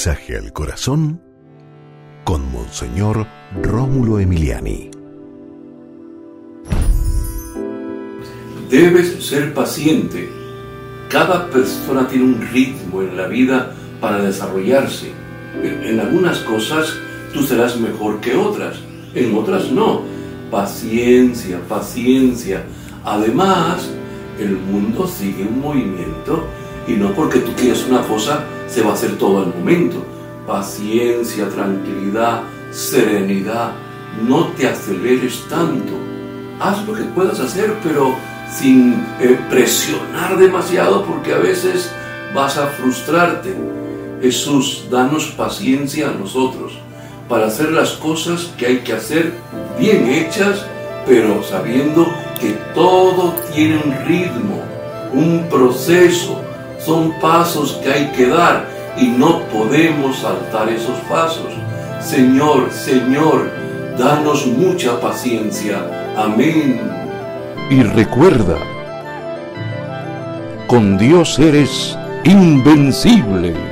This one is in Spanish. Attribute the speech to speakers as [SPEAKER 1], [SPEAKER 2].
[SPEAKER 1] mensaje al corazón con Monseñor Rómulo Emiliani.
[SPEAKER 2] Debes ser paciente. Cada persona tiene un ritmo en la vida para desarrollarse. En algunas cosas tú serás mejor que otras, en otras no. Paciencia, paciencia. Además, el mundo sigue un movimiento y no porque tú quieras una cosa se va a hacer todo al momento. Paciencia, tranquilidad, serenidad. No te aceleres tanto. Haz lo que puedas hacer, pero sin eh, presionar demasiado porque a veces vas a frustrarte. Jesús, danos paciencia a nosotros para hacer las cosas que hay que hacer bien hechas, pero sabiendo que todo tiene un ritmo, un proceso, son pasos que hay que dar y no podemos saltar esos pasos. Señor, Señor, danos mucha paciencia. Amén.
[SPEAKER 3] Y recuerda, con Dios eres invencible.